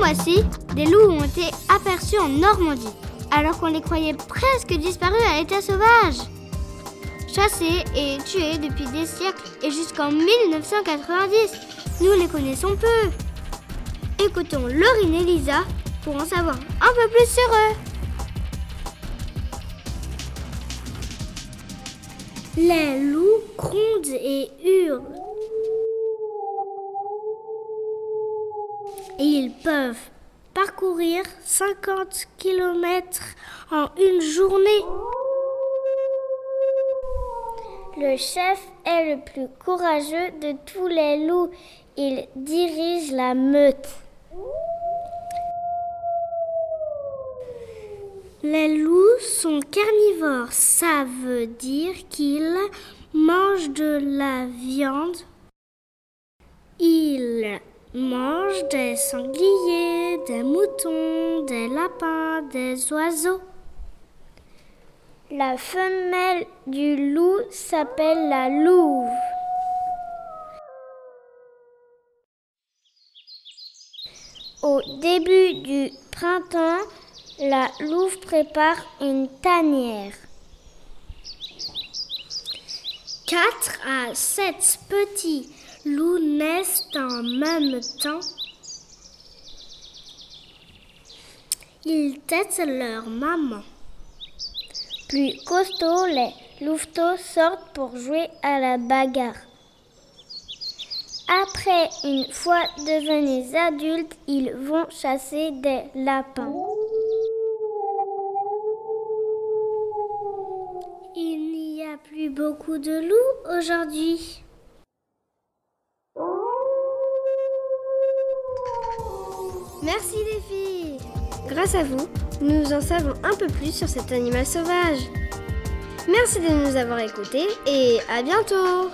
fois-ci, des loups ont été aperçus en Normandie, alors qu'on les croyait presque disparus à l'état sauvage. Chassés et tués depuis des siècles et jusqu'en 1990, nous les connaissons peu. Écoutons Laurine et Lisa pour en savoir un peu plus sur eux. Les loups grondent et hurlent. Et ils peuvent parcourir 50 km en une journée. Le chef est le plus courageux de tous les loups. Il dirige la meute. Les loups sont carnivores. Ça veut dire qu'ils mangent de la viande. Ils mangent des sangliers, des moutons, des lapins, des oiseaux. La femelle du loup s'appelle la louve. Au début du printemps, la louve prépare une tanière. 4 à 7 petits loups naissent en même temps. Ils têtent leur maman. Plus costauds, les louveteaux sortent pour jouer à la bagarre. Après, une fois devenus adultes, ils vont chasser des lapins. Plus beaucoup de loups aujourd'hui. Merci les filles Grâce à vous, nous en savons un peu plus sur cet animal sauvage. Merci de nous avoir écoutés et à bientôt